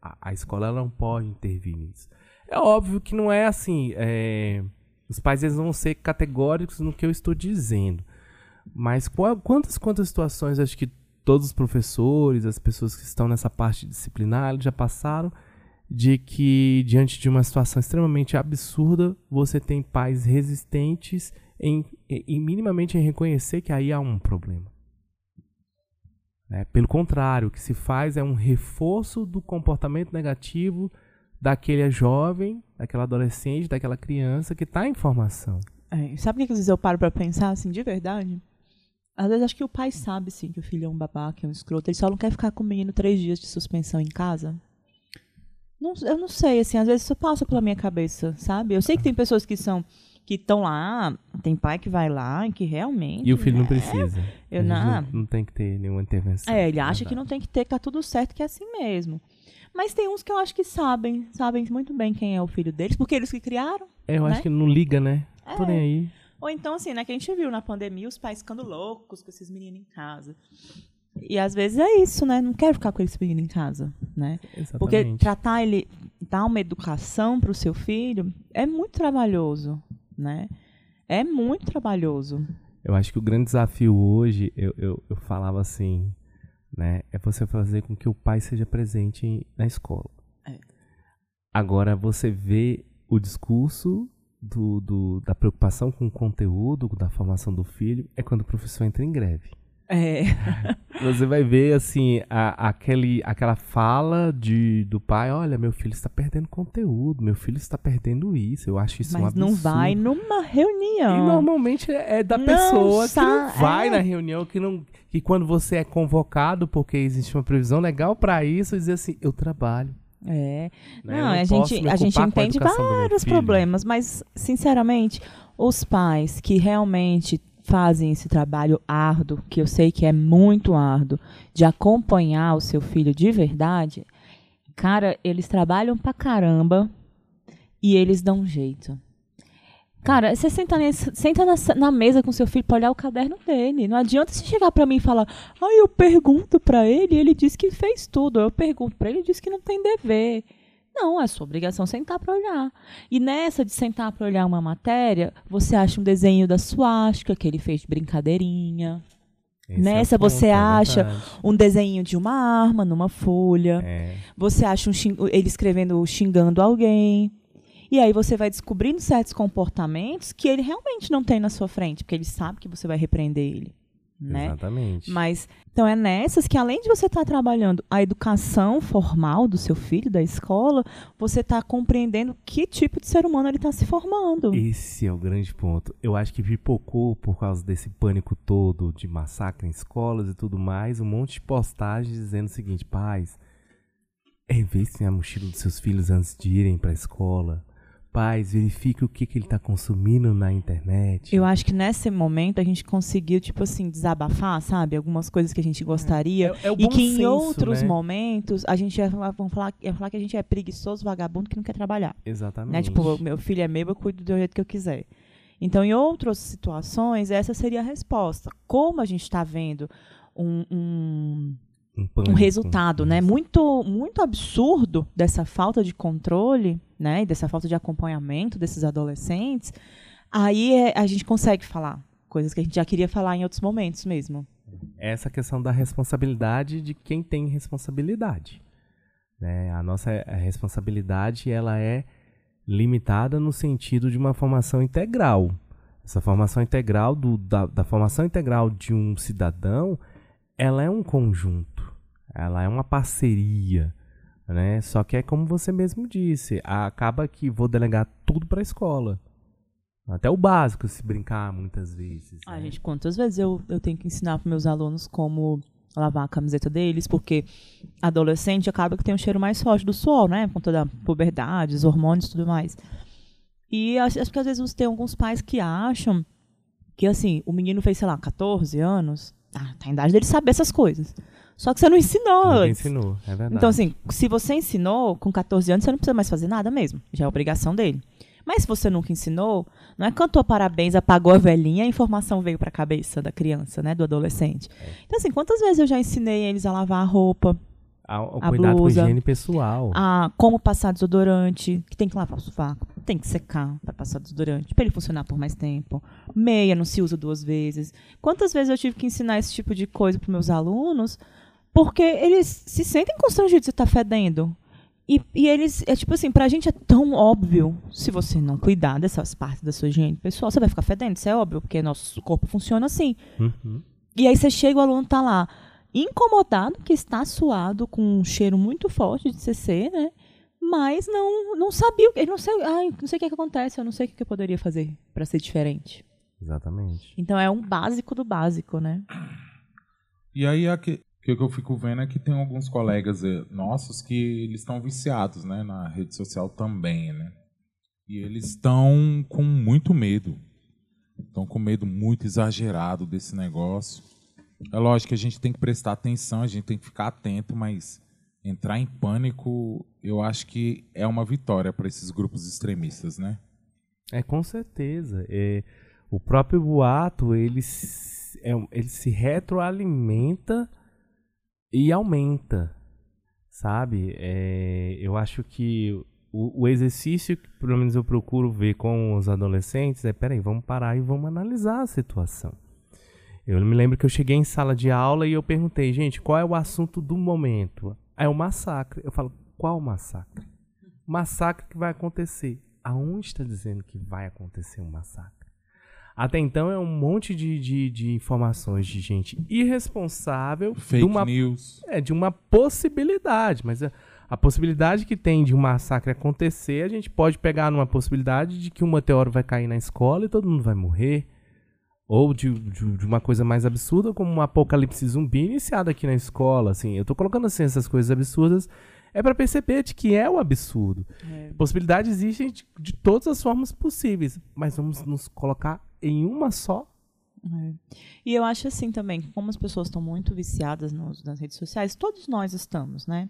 A, a escola não pode intervir nisso. É óbvio que não é assim. é, os pais eles vão ser categóricos no que eu estou dizendo. Mas qual- quantas, quantas situações acho que todos os professores, as pessoas que estão nessa parte disciplinar, já passaram de que, diante de uma situação extremamente absurda, você tem pais resistentes em, em, minimamente em reconhecer que aí há um problema. Né? Pelo contrário, o que se faz é um reforço do comportamento negativo daquele jovem, daquela adolescente, daquela criança que está em formação. É, sabe o que às vezes eu paro pra pensar, assim, de verdade? Às vezes acho que o pai sabe, sim, que o filho é um babaca, é um escroto. Ele só não quer ficar com o menino três dias de suspensão em casa. Não, eu não sei, assim, às vezes isso passa pela minha cabeça, sabe? Eu sei que tem pessoas que são que estão lá, tem pai que vai lá e que realmente. E o filho não é, precisa. eu não- não, não tem que ter nenhuma intervenção. É, ele acha que não tem que ter, que tá tudo certo, que é assim mesmo. Mas tem uns que eu acho que sabem, sabem muito bem quem é o filho deles, porque eles que criaram. É, eu né? acho que não liga, né? Tô É. nem aí. Ou então, assim, né, que a gente viu na pandemia os pais ficando loucos com esses meninos em casa. E às vezes é isso, né? Não quero ficar com esse menino em casa, né? Porque Exatamente. tratar ele, dar uma educação para o seu filho é muito trabalhoso, né? É muito trabalhoso. Eu acho que o grande desafio hoje, eu, eu, eu falava assim, né? É você fazer com que o pai seja presente na escola. É. Agora, você vê o discurso do, do- da preocupação com o conteúdo, da formação do filho, é quando o professor entra em greve. É, Você vai ver, assim, a- aquele, aquela fala de, do pai, olha, meu filho está perdendo conteúdo, meu filho está perdendo isso, eu acho isso um mas absurdo. não vai numa E reunião. normalmente é é da Não pessoa que não sa- vai é. na reunião, que não que quando você é convocado porque existe uma previsão legal pra isso, dizer assim, eu trabalho. É. né? Não, a gente, a gente entende meu vários problemas, mas, sinceramente, os pais que realmente fazem esse trabalho árduo, que eu sei que é muito árduo, de acompanhar o seu filho de verdade, cara, eles trabalham pra caramba e eles dão um jeito. Cara, você senta, senta na, na mesa com seu filho pra olhar o caderno dele. Não adianta você chegar pra mim e falar, ah, eu pergunto pra ele ele diz que fez tudo. Eu pergunto pra ele ele diz que não tem dever. Não, é sua obrigação sentar para olhar. E nessa de sentar para olhar uma matéria, você acha um desenho da suástica que ele fez de brincadeirinha, Esse é Nessa ponto, você é acha um desenho de uma arma numa folha, É, você acha um ele escrevendo xingando alguém. E aí você vai descobrindo certos comportamentos que ele realmente não tem na sua frente, porque ele sabe que você vai repreender ele, né? exatamente. Mas então é nessas que além de você estar trabalhando a educação formal do seu filho da escola, você está compreendendo que tipo de ser humano ele está se formando. Esse é o grande ponto. Eu acho que pipocou por causa desse pânico todo de massacre em escolas e tudo mais, um monte de postagens dizendo o seguinte, pais, revistem a mochila dos seus filhos antes de irem para a escola. Pais, verifique o que, que ele está consumindo na internet. Eu acho que nesse momento a gente conseguiu, tipo assim, desabafar, sabe? Algumas coisas que a gente gostaria. É- é o e que em senso, outros né? momentos a gente ia falar, vamos falar, ia falar que a gente é preguiçoso, vagabundo que não quer trabalhar. Exatamente. Né? Tipo, meu filho é meu, eu cuido do jeito que eu quiser. Então, em outras situações, essa seria a resposta. Como a gente está vendo um, um, um, um resultado né, muito, muito absurdo dessa falta de controle né, e dessa falta de acompanhamento desses adolescentes, aí é- a gente consegue falar coisas que a gente já queria falar em outros momentos mesmo. essa questão da responsabilidade de quem tem responsabilidade. Né? A nossa responsabilidade ela é limitada no sentido de uma formação integral. Essa formação integral do, da, da formação integral de um cidadão, ela é um conjunto, ela é uma parceria, né? Só que é como você mesmo disse, acaba que vou delegar tudo para a escola. Até o básico, se brincar muitas vezes. Ah, né? gente, quantas vezes eu, eu tenho que ensinar para meus alunos como lavar a camiseta deles, porque adolescente acaba que tem um cheiro mais forte do suor, né? Por conta da puberdade, os hormônios e tudo mais. E acho, que às vezes você tem alguns pais que acham que, assim, o menino fez, sei lá, 14 anos, ah, tá em idade dele saber essas coisas. Só que você não ensinou Ninguém antes. ensinou, é verdade. Então, assim, se você ensinou com 14 anos, você não precisa mais fazer nada mesmo. Já é obrigação dele. Mas se você nunca ensinou, não é cantou parabéns, apagou a velhinha, a informação veio para a cabeça da criança, né, do adolescente. Então, assim, quantas vezes eu já ensinei eles a lavar a roupa, A- o a cuidado blusa, com higiene pessoal. a como passar desodorante, que tem que lavar o sovaco, tem que secar para passar desodorante, para ele funcionar por mais tempo. Meia não se usa duas vezes. Quantas vezes eu tive que ensinar esse tipo de coisa para meus alunos, porque eles se sentem constrangidos de estar fedendo. E, e eles, é tipo assim, pra gente é tão óbvio, se você não cuidar dessas partes da sua higiene pessoal, você vai ficar fedendo, isso é óbvio, porque nosso corpo funciona assim. Uhum. E aí você chega, o aluno tá lá incomodado, que está suado, com um cheiro muito forte de CC, né? Mas não, não sabia, o que- ele não sei, ai, não sei o que, é que acontece, eu não sei o que, que eu poderia fazer para ser diferente. Exatamente. Então é um básico do básico, né? E aí, aqui- o que eu fico vendo é que tem alguns colegas eh, nossos que eles estão viciados, né, na rede social também, né? E eles estão com muito medo. Estão com medo muito exagerado desse negócio. É lógico que a gente tem que prestar atenção, a gente tem que ficar atento, mas entrar em pânico, eu acho que é uma vitória para esses grupos extremistas, né? É, com certeza. É, o próprio boato, ele, é, ele se retroalimenta e aumenta, sabe? É, eu acho que o, o, exercício que pelo menos eu procuro ver com os adolescentes é, peraí, vamos parar e vamos analisar a situação. Eu me lembro que eu cheguei em sala de aula e eu perguntei, gente, qual é o assunto do momento? É o massacre. Eu falo, qual massacre? Massacre que vai acontecer. Aonde está dizendo que vai acontecer um massacre? Até então é um monte de, de, de informações de gente irresponsável. Fake de uma, news. É, de uma possibilidade. Mas a, a, possibilidade que tem de um massacre acontecer, a gente pode pegar numa possibilidade de que um meteoro vai cair na escola e todo mundo vai morrer. Ou de, de, de uma coisa mais absurda, como um apocalipse zumbi iniciado aqui na escola. Assim, eu tô colocando assim essas coisas absurdas é para perceber de que é o absurdo. É. Possibilidades existem de, de, todas as formas possíveis, mas vamos nos colocar em uma só. É. E eu acho assim também, como as pessoas estão muito viciadas nos, nas redes sociais, todos nós estamos, né?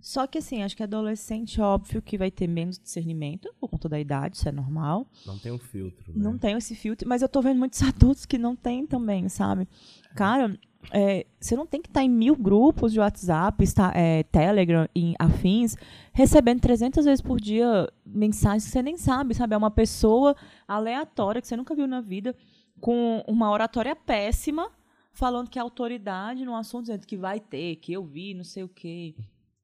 Só que assim, acho que adolescente, óbvio que vai ter menos discernimento por conta da idade, isso é normal. Não tem um filtro, né? Não tem esse filtro, mas eu tô vendo muitos adultos que não tem também, sabe? Cara, é, você não tem que estar em mil grupos de WhatsApp, está, é, Telegram, em afins, recebendo 300 vezes por dia mensagens que você nem sabe, sabe? É uma pessoa aleatória que você nunca viu na vida, com uma oratória péssima, falando que é autoridade no assunto, dizendo que vai ter, que eu vi, não sei o quê.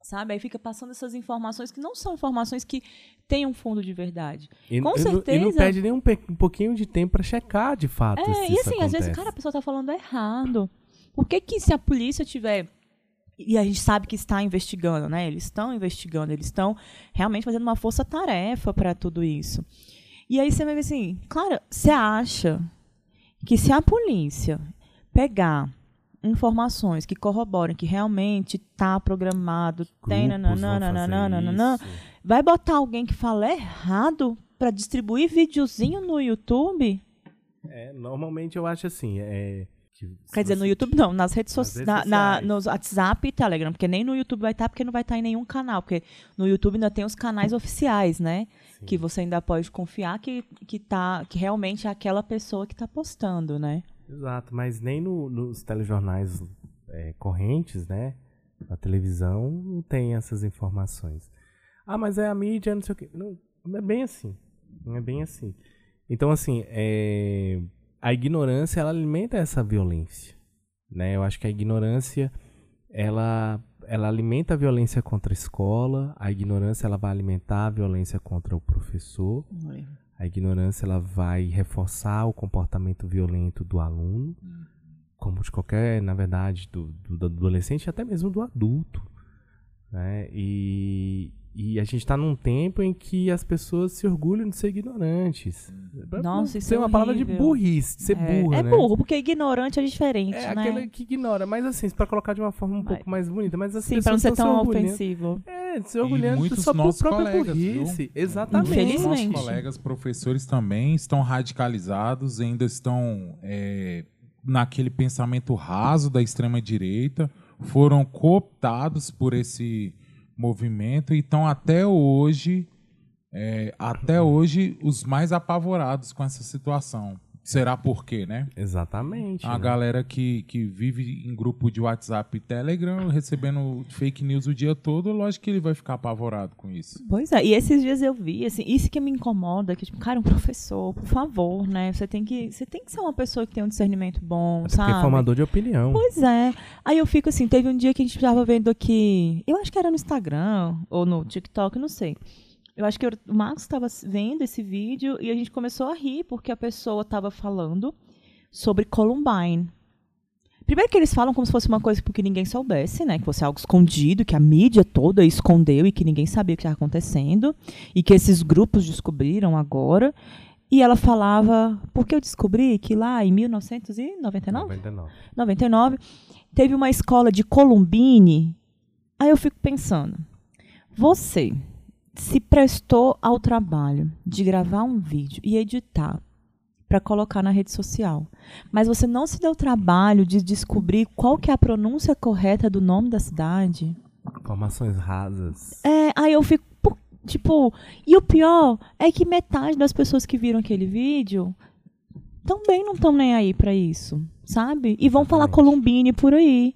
Sabe? Aí fica passando essas informações que não são informações que têm um fundo de verdade. E, Com certeza. E não perde nem um, um pouquinho de tempo para checar de fato. É, e assim, às vezes, cara, a pessoa está falando errado. Por que, que se a polícia tiver e a gente sabe que está investigando, né? Eles estão investigando, eles estão realmente fazendo uma força-tarefa para tudo isso. E aí você vai ver assim, claro, você acha que se a polícia pegar informações que corroborem que realmente está programado, tem nananana, vai botar alguém que fala errado para distribuir videozinho no YouTube? É, normalmente eu acho assim, é, Quer dizer, no YouTube não, nas redes, nas redes sociais. Na, nos WhatsApp e Telegram, porque nem no YouTube vai estar, porque não vai estar em nenhum canal, porque no YouTube ainda tem os canais oficiais, né? Sim. Que você ainda pode confiar que, que, tá, que realmente é aquela pessoa que está postando, né? Exato, mas nem no, nos telejornais é, correntes, né? Na televisão não tem essas informações. Ah, mas é a mídia, não sei o quê. Não, não é bem assim. Não é bem assim. Então, assim, é a ignorância ela alimenta essa violência, né? Eu acho que a ignorância ela ela alimenta a violência contra a escola, a ignorância ela vai alimentar a violência contra o professor, a ignorância ela vai reforçar o comportamento violento do aluno, como de qualquer, na verdade, do, do, do adolescente, até mesmo do adulto, né? E, e a gente está num tempo em que as pessoas se orgulham de ser ignorantes. Nossa, isso é uma horrível. palavra de burrice, de ser é, burro, É né? burro, porque ignorante é diferente, é né? aquele que ignora, mas assim, para colocar de uma forma um mas, pouco mais bonita, mas as sim, para não ser tão ofensivo. É, se orgulhando só por própria colegas, burrice. Viu? Exatamente. Infelizmente. Nossos colegas professores também estão radicalizados, ainda estão é, naquele pensamento raso da extrema direita, foram cooptados por esse movimento e estão até hoje, é, até hoje, os mais apavorados com essa situação. Será por quê, né? Exatamente. A né? galera que, que vive em grupo de WhatsApp e Telegram, recebendo fake news o dia todo, lógico que ele vai ficar apavorado com isso. Pois é, e esses dias eu vi, assim, isso que me incomoda, que, tipo, cara, um professor, por favor, né? Você tem que, você tem que ser uma pessoa que tem um discernimento bom, é sabe? Porque é formador de opinião. Pois é. Aí eu fico assim, teve um dia que a gente estava vendo aqui, eu acho que era no Instagram ou no TikTok, não sei eu acho que o Marcos estava vendo esse vídeo e a gente começou a rir porque a pessoa estava falando sobre Columbine. Primeiro que eles falam como se fosse uma coisa que ninguém soubesse, né? Que fosse algo escondido, que a mídia toda escondeu e que ninguém sabia o que estava acontecendo. E que esses grupos descobriram agora. E ela falava, porque eu descobri que lá em 1999? 99. 99 teve uma escola de Columbine. Aí eu fico pensando, você se prestou ao trabalho de gravar um vídeo e editar para colocar na rede social, mas você não se deu o trabalho de descobrir qual que é a pronúncia correta do nome da cidade, Informações rasas. é, aí eu fico, tipo, e o pior é que metade das pessoas que viram aquele vídeo também não estão nem aí pra isso, sabe? E vão falar Exatamente. Columbine por aí.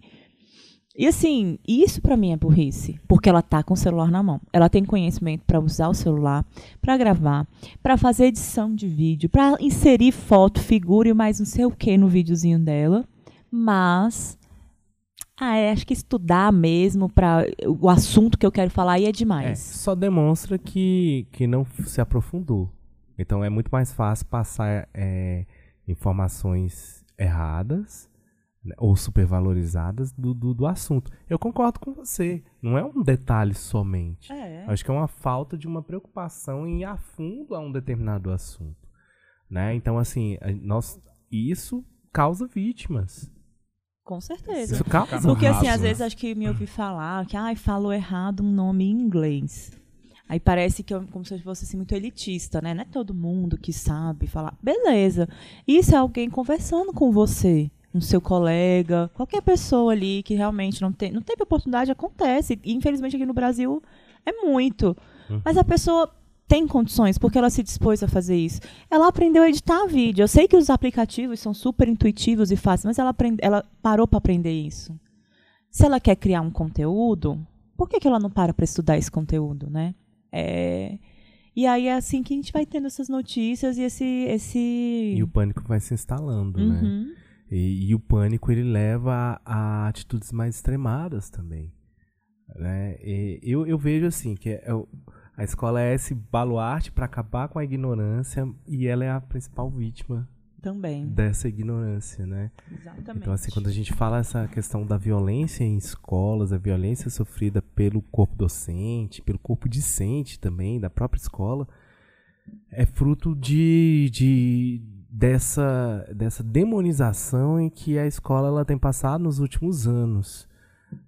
E assim, isso pra mim é burrice, porque ela tá com o celular na mão. Ela tem conhecimento pra usar o celular, pra gravar, pra fazer edição de vídeo, pra inserir foto, figura e mais não sei o que no videozinho dela. Mas ah, é, acho que estudar mesmo para o assunto que eu quero falar aí é É, demais. só demonstra que, que não se aprofundou. Então é muito mais fácil passar é, informações erradas ou supervalorizadas do, do, do assunto. Eu concordo com você. Não é um detalhe somente. É. Acho que é uma falta de uma preocupação em ir a fundo a um determinado assunto. Né? Então, assim, nós, isso causa vítimas. Com certeza. Isso causa Porque assim, às né? vezes acho que me ouvi falar que ai, falou errado um nome em inglês. Aí parece que eu, como se eu fosse assim, muito elitista, né? Não é todo mundo que sabe falar. Beleza. Isso é alguém conversando com você, um seu colega, qualquer pessoa ali que realmente não, tem, não teve oportunidade, acontece. E infelizmente aqui no Brasil é muito. Uhum. Mas a pessoa tem condições, porque ela se dispôs a fazer isso. Ela aprendeu a editar vídeo. Eu sei que os aplicativos são super intuitivos e fáceis, mas ela, aprende, ela parou para aprender isso. Se ela quer criar um conteúdo, por que, que ela não para para estudar esse conteúdo, né? É, E aí é assim que a gente vai tendo essas notícias e esse. esse... E o pânico vai se instalando, né? E, e o pânico ele leva a, a atitudes mais extremadas também. Né? E eu, eu vejo assim que é a escola é esse baluarte para acabar com a ignorância e ela é a principal vítima Também. dessa ignorância, né? Exatamente. Então assim, quando a gente fala essa questão da violência em escolas, a violência sofrida pelo corpo docente, pelo corpo discente também, da própria escola, é fruto de, de dessa, dessa demonização em que a escola ela tem passado nos últimos anos,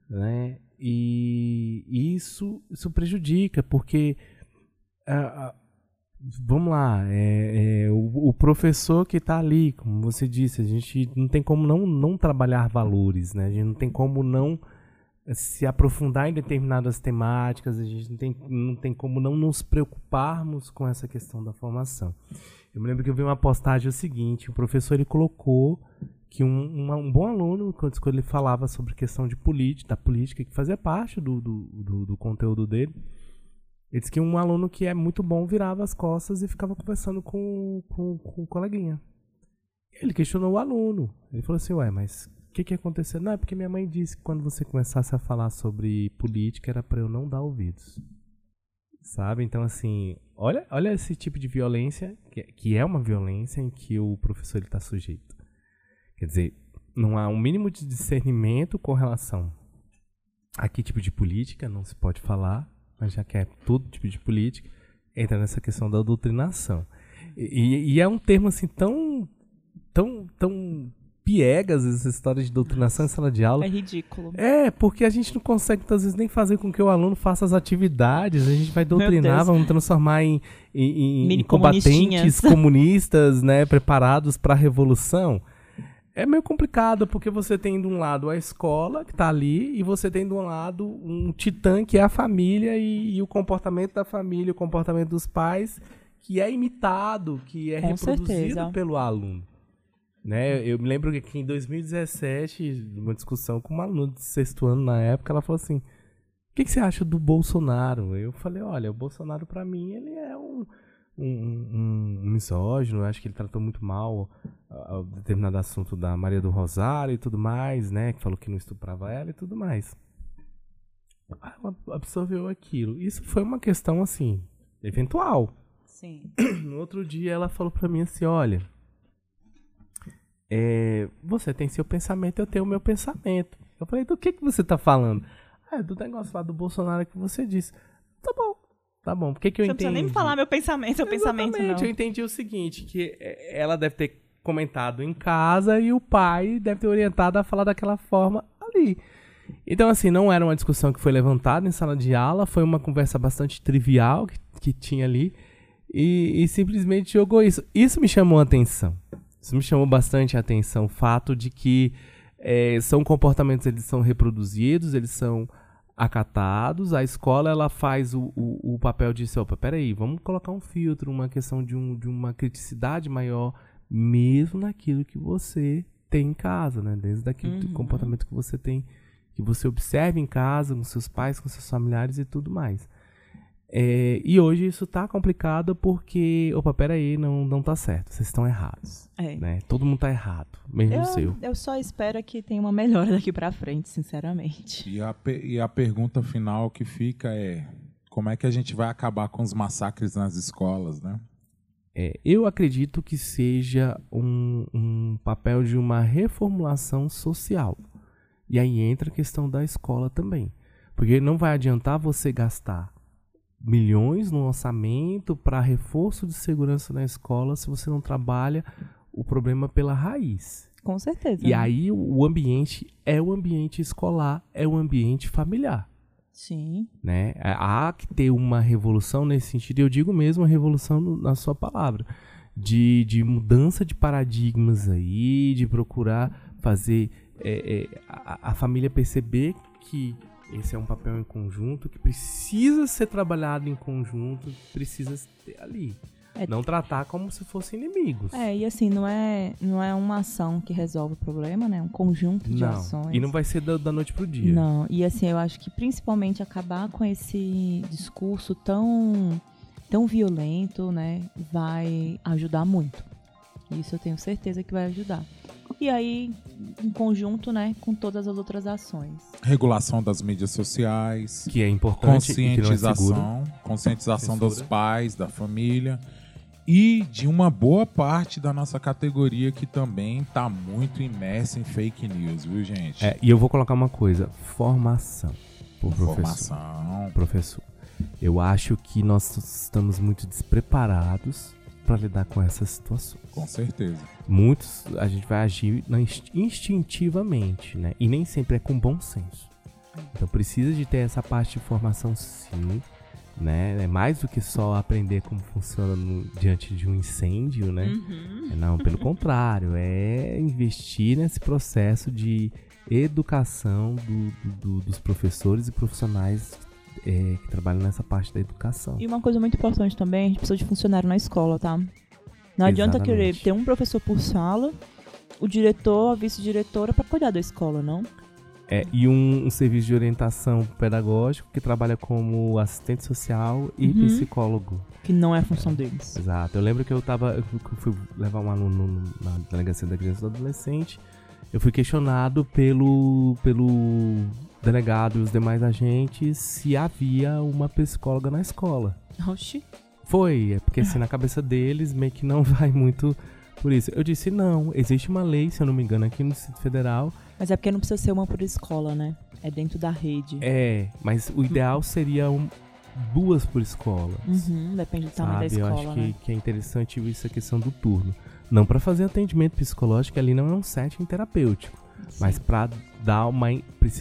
né? E isso, isso prejudica, porque ah, vamos lá, é, é, o, o professor que está ali, como você disse, a gente não tem como não, não trabalhar valores, né? A gente não tem como não se aprofundar em determinadas temáticas, a gente não tem, não tem como não nos preocuparmos com essa questão da formação. Eu me lembro que eu vi uma postagem o seguinte, o professor ele colocou que um, um bom aluno, quando ele falava sobre questão de política, da política, que fazia parte do, do, do, do conteúdo dele, ele disse que um aluno que é muito bom virava as costas e ficava conversando com, com, com o coleguinha. Ele questionou o aluno. Ele falou assim, ué, mas o que, que aconteceu? Não, é porque minha mãe disse que quando você começasse a falar sobre política era para eu não dar ouvidos. Sabe? Então, assim, olha, olha esse tipo de violência, que, que é uma violência em que o professor está sujeito. Quer dizer, não há um mínimo de discernimento com relação a que tipo de política não se pode falar, mas já que é todo tipo de política, entra nessa questão da doutrinação. E, e- é um termo assim tão, tão, tão piegas essa história de doutrinação em sala de aula. É ridículo. É, porque a gente não consegue muitas vezes nem fazer com que o aluno faça as atividades, a gente vai doutrinar, vamos transformar em, em- em- combatentes comunistas, né, preparados para a revolução. É meio complicado, porque você tem de um lado a escola, que está ali, e você tem de um lado um titã, que é a família, e, e o comportamento da família, o comportamento dos pais, que é imitado, que é Com reproduzido certeza. pelo aluno. Né? Eu me lembro que em 2017, numa discussão com uma aluna de sexto ano na época, ela falou assim: O que, que você acha do Bolsonaro? Eu falei: Olha, o Bolsonaro, pra mim, ele é um, um, um- misógino. Eu acho que ele tratou muito mal o determinado assunto da Maria do Rosário e tudo mais, né? Que falou que não estuprava ela e tudo mais. Ela absorveu aquilo. Isso foi uma questão, assim, eventual. Sim. No outro dia ela falou pra mim assim, olha, é, você tem seu pensamento, eu tenho o meu pensamento. Eu falei, do que que você tá falando? Ah, é do negócio lá do Bolsonaro que você disse. Tá bom, tá bom. Por que que eu Você não entendi? precisa nem me falar meu pensamento, seu pensamento, Exatamente, não. eu entendi o seguinte, que é, ela deve ter comentado em casa e o pai deve ter orientado a falar daquela forma ali. Então, assim, não era uma discussão que foi levantada em sala de aula, foi uma conversa bastante trivial que, que tinha ali e, e simplesmente jogou isso. Isso me chamou a atenção. Isso me chamou bastante a atenção, o fato de que é, são comportamentos, eles são reproduzidos, eles são acatados, a escola ela faz o, o, o papel de, opa, peraí, vamos colocar um filtro, uma questão de, um, de uma criticidade maior, mesmo naquilo que você tem em casa, né? Desde aquele uhum. comportamento que você tem, que você observa em casa, com seus pais, com seus familiares e tudo mais. É, e hoje isso tá complicado porque, opa, peraí, não, não tá certo, vocês estão errados. É. Né? Todo mundo tá errado, mesmo eu, o seu. Eu só espero que tenha uma melhora daqui para frente, sinceramente. E a, e a pergunta final que fica é: como é que a gente vai acabar com os massacres nas escolas, né? É, eu acredito que seja um, um papel de uma reformulação social. E aí entra a questão da escola também. Porque não vai adiantar você gastar milhões no orçamento para reforço de segurança na escola se você não trabalha o problema pela raiz. Com certeza. E né? aí o ambiente é o ambiente escolar, é o ambiente familiar. Sim. Né? É, há que ter uma revolução nesse sentido, e eu digo mesmo a revolução na sua palavra, de, de mudança de paradigmas aí, de procurar fazer é, é, a, a família perceber que esse é um papel em conjunto que precisa ser trabalhado em conjunto, precisa ter ali. É, não tratar como se fossem inimigos. É, e assim, não é, não é uma ação que resolve o problema, né? É um conjunto de não, ações. E não vai ser da, da noite pro dia. Não, e assim, eu acho que principalmente acabar com esse discurso tão, tão violento, né? Vai ajudar muito. Isso eu tenho certeza que vai ajudar. E aí, em conjunto, né, com todas as outras ações. Regulação das mídias sociais. Que é importante. Conscientização. É conscientização Censura. dos pais, da família. E de uma boa parte da nossa categoria que também está muito imersa em fake news, viu, gente? É, e eu vou colocar uma coisa: formação. Por professor. Formação. Professor. Eu acho que nós estamos muito despreparados para lidar com essas situações. Com certeza. Muitos a gente vai agir instintivamente, né? E nem sempre é com bom senso. Então precisa de ter essa parte de formação sim, né? É mais do que só aprender como funciona no, diante de um incêndio, né? Uhum. Não, pelo contrário, é investir nesse processo de educação do, do, dos professores e profissionais é, que trabalham nessa parte da educação. E uma coisa muito importante também, a gente precisa de funcionário na escola, tá? Não adianta Exatamente. querer ter um professor por sala, o diretor, a vice-diretora para cuidar da escola, não? É, e um, um, serviço de orientação pedagógico que trabalha como assistente social e uhum. psicólogo. Que não é a função deles. Exato. Eu lembro que eu tava. Eu fui levar um aluno na delegacia da criança e do adolescente. Eu fui questionado pelo, pelo delegado e os demais agentes se havia uma psicóloga na escola. Oxi. Foi, é porque assim, na cabeça deles meio que não vai muito por isso. Eu disse, não, existe uma lei, se eu não me engano, aqui no Distrito Federal. Mas é porque não precisa ser uma por escola, né? É dentro da rede. É, mas o ideal seria um, duas por escola. Uhum, depende do tamanho da escola. Eu acho né? que, que é interessante isso a questão do turno. Não para fazer atendimento psicológico, ali não é um setting terapêutico. Sim. Mas para dar uma.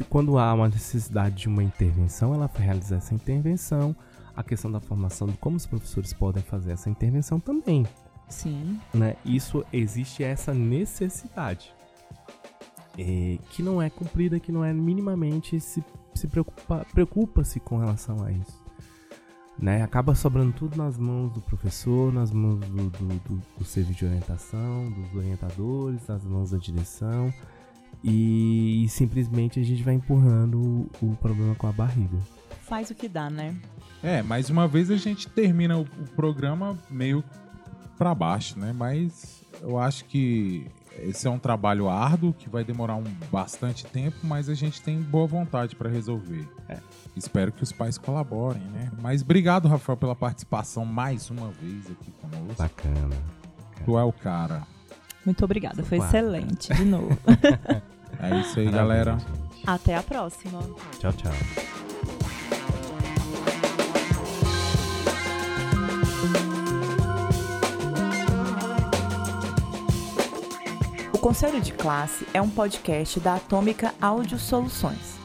Quando há uma necessidade de uma intervenção, ela realizar essa intervenção. A questão da formação de como os professores podem fazer essa intervenção também. Sim. Né? Isso existe essa necessidade. É, que não é cumprida, que não é minimamente se, se preocupa, preocupa-se com relação a isso. Né? Acaba sobrando tudo nas mãos do professor, nas mãos do, do, do, do serviço de orientação, dos orientadores, nas mãos da direção e, e simplesmente a gente vai empurrando o, o, problema com a barriga. Faz o que dá, né? É, mais uma vez a gente termina o, o programa meio para baixo, né? Mas eu acho que esse é um trabalho árduo que vai demorar um bastante tempo, mas a gente tem boa vontade para resolver. É. Espero que os pais colaborem, né? Mas obrigado, Rafael, pela participação mais uma vez aqui conosco. Bacana. Tu é o cara. Muito obrigada, foi excelente de novo. é isso aí, galera. Até a próxima. Tchau, tchau. O Conselho de Classe é um podcast da Atômica Áudio Soluções.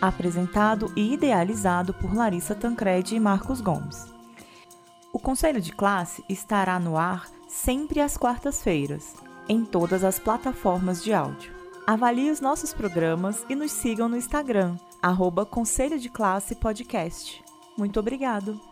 apresentado e idealizado por Larissa Tancredi e Marcos Gomes. O Conselho de Classe estará no ar sempre às quartas-feiras, em todas as plataformas de áudio. Avalie os nossos programas e nos sigam no Instagram, arroba Conselho de Classe Podcast. Muito obrigado!